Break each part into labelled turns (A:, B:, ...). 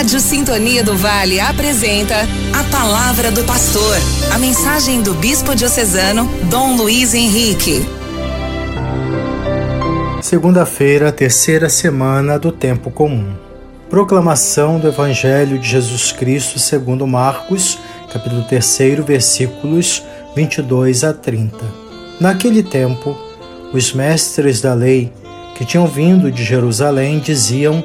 A: Rádio Sintonia do Vale apresenta a Palavra do Pastor, a mensagem do Bispo Diocesano Dom Luiz Henrique.
B: Segunda-feira, terceira semana do Tempo Comum. Proclamação do Evangelho de Jesus Cristo segundo Marcos, capítulo 3, versículos 22 a 30. Naquele tempo, os mestres da lei que tinham vindo de Jerusalém diziam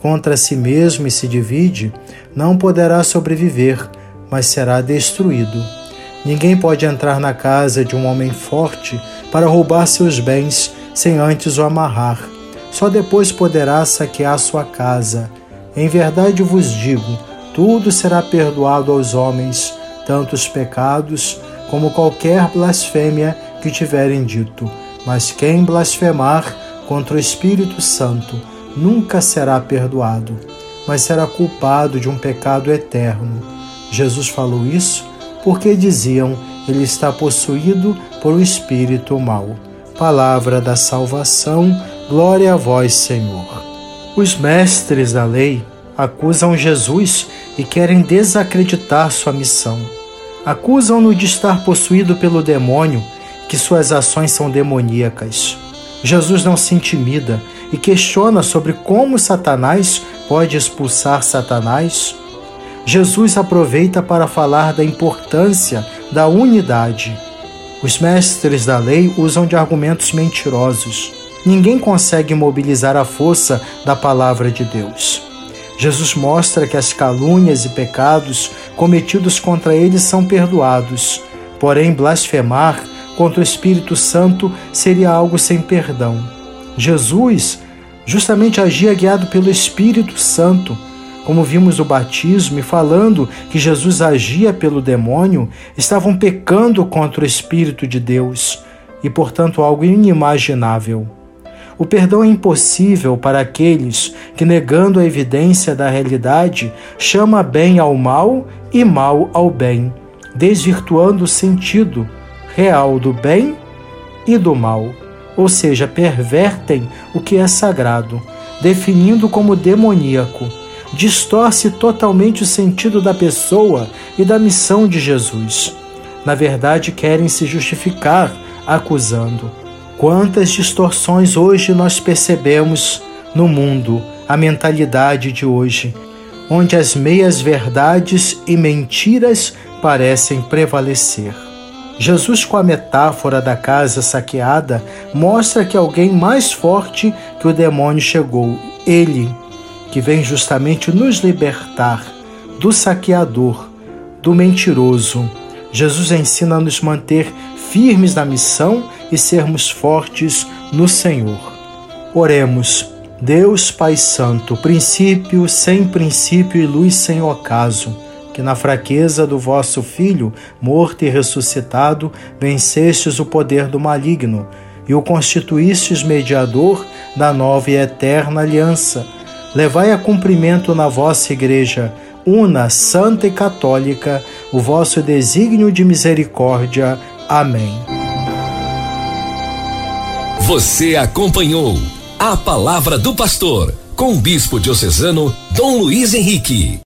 B: contra si mesmo e se divide, não poderá sobreviver, mas será destruído. Ninguém pode entrar na casa de um homem forte para roubar seus bens sem antes o amarrar. Só depois poderá saquear sua casa. Em verdade vos digo: tudo será perdoado aos homens, tanto os pecados como qualquer blasfêmia que tiverem dito. Mas quem blasfemar, contra o Espírito Santo nunca será perdoado, mas será culpado de um pecado eterno. Jesus falou isso porque diziam ele está possuído por um espírito mau. Palavra da salvação, glória a vós, Senhor. Os mestres da lei acusam Jesus e querem desacreditar sua missão. Acusam-no de estar possuído pelo demônio, que suas ações são demoníacas. Jesus não se intimida e questiona sobre como Satanás pode expulsar Satanás. Jesus aproveita para falar da importância da unidade. Os mestres da lei usam de argumentos mentirosos. Ninguém consegue mobilizar a força da palavra de Deus. Jesus mostra que as calúnias e pecados cometidos contra ele são perdoados, porém blasfemar contra o Espírito Santo seria algo sem perdão. Jesus justamente agia guiado pelo Espírito Santo. Como vimos o batismo e falando que Jesus agia pelo demônio, estavam pecando contra o Espírito de Deus e, portanto, algo inimaginável. O perdão é impossível para aqueles que, negando a evidência da realidade, chama bem ao mal e mal ao bem, desvirtuando o sentido real do bem e do mal, ou seja, pervertem o que é sagrado, definindo como demoníaco, distorce totalmente o sentido da pessoa e da missão de Jesus. Na verdade, querem se justificar acusando. Quantas distorções hoje nós percebemos no mundo, a mentalidade de hoje, onde as meias verdades e mentiras parecem prevalecer. Jesus, com a metáfora da casa saqueada, mostra que alguém mais forte que o demônio chegou, ele, que vem justamente nos libertar do saqueador, do mentiroso. Jesus ensina a nos manter firmes na missão e sermos fortes no Senhor. Oremos. Deus Pai Santo, princípio sem princípio e luz sem ocaso que na fraqueza do vosso Filho, morto e ressuscitado, vencestes o poder do maligno e o constituístes mediador da nova e eterna aliança. Levai a cumprimento na vossa Igreja, una, santa e católica, o vosso desígnio de misericórdia. Amém.
C: Você acompanhou a palavra do pastor com o bispo diocesano Dom Luiz Henrique.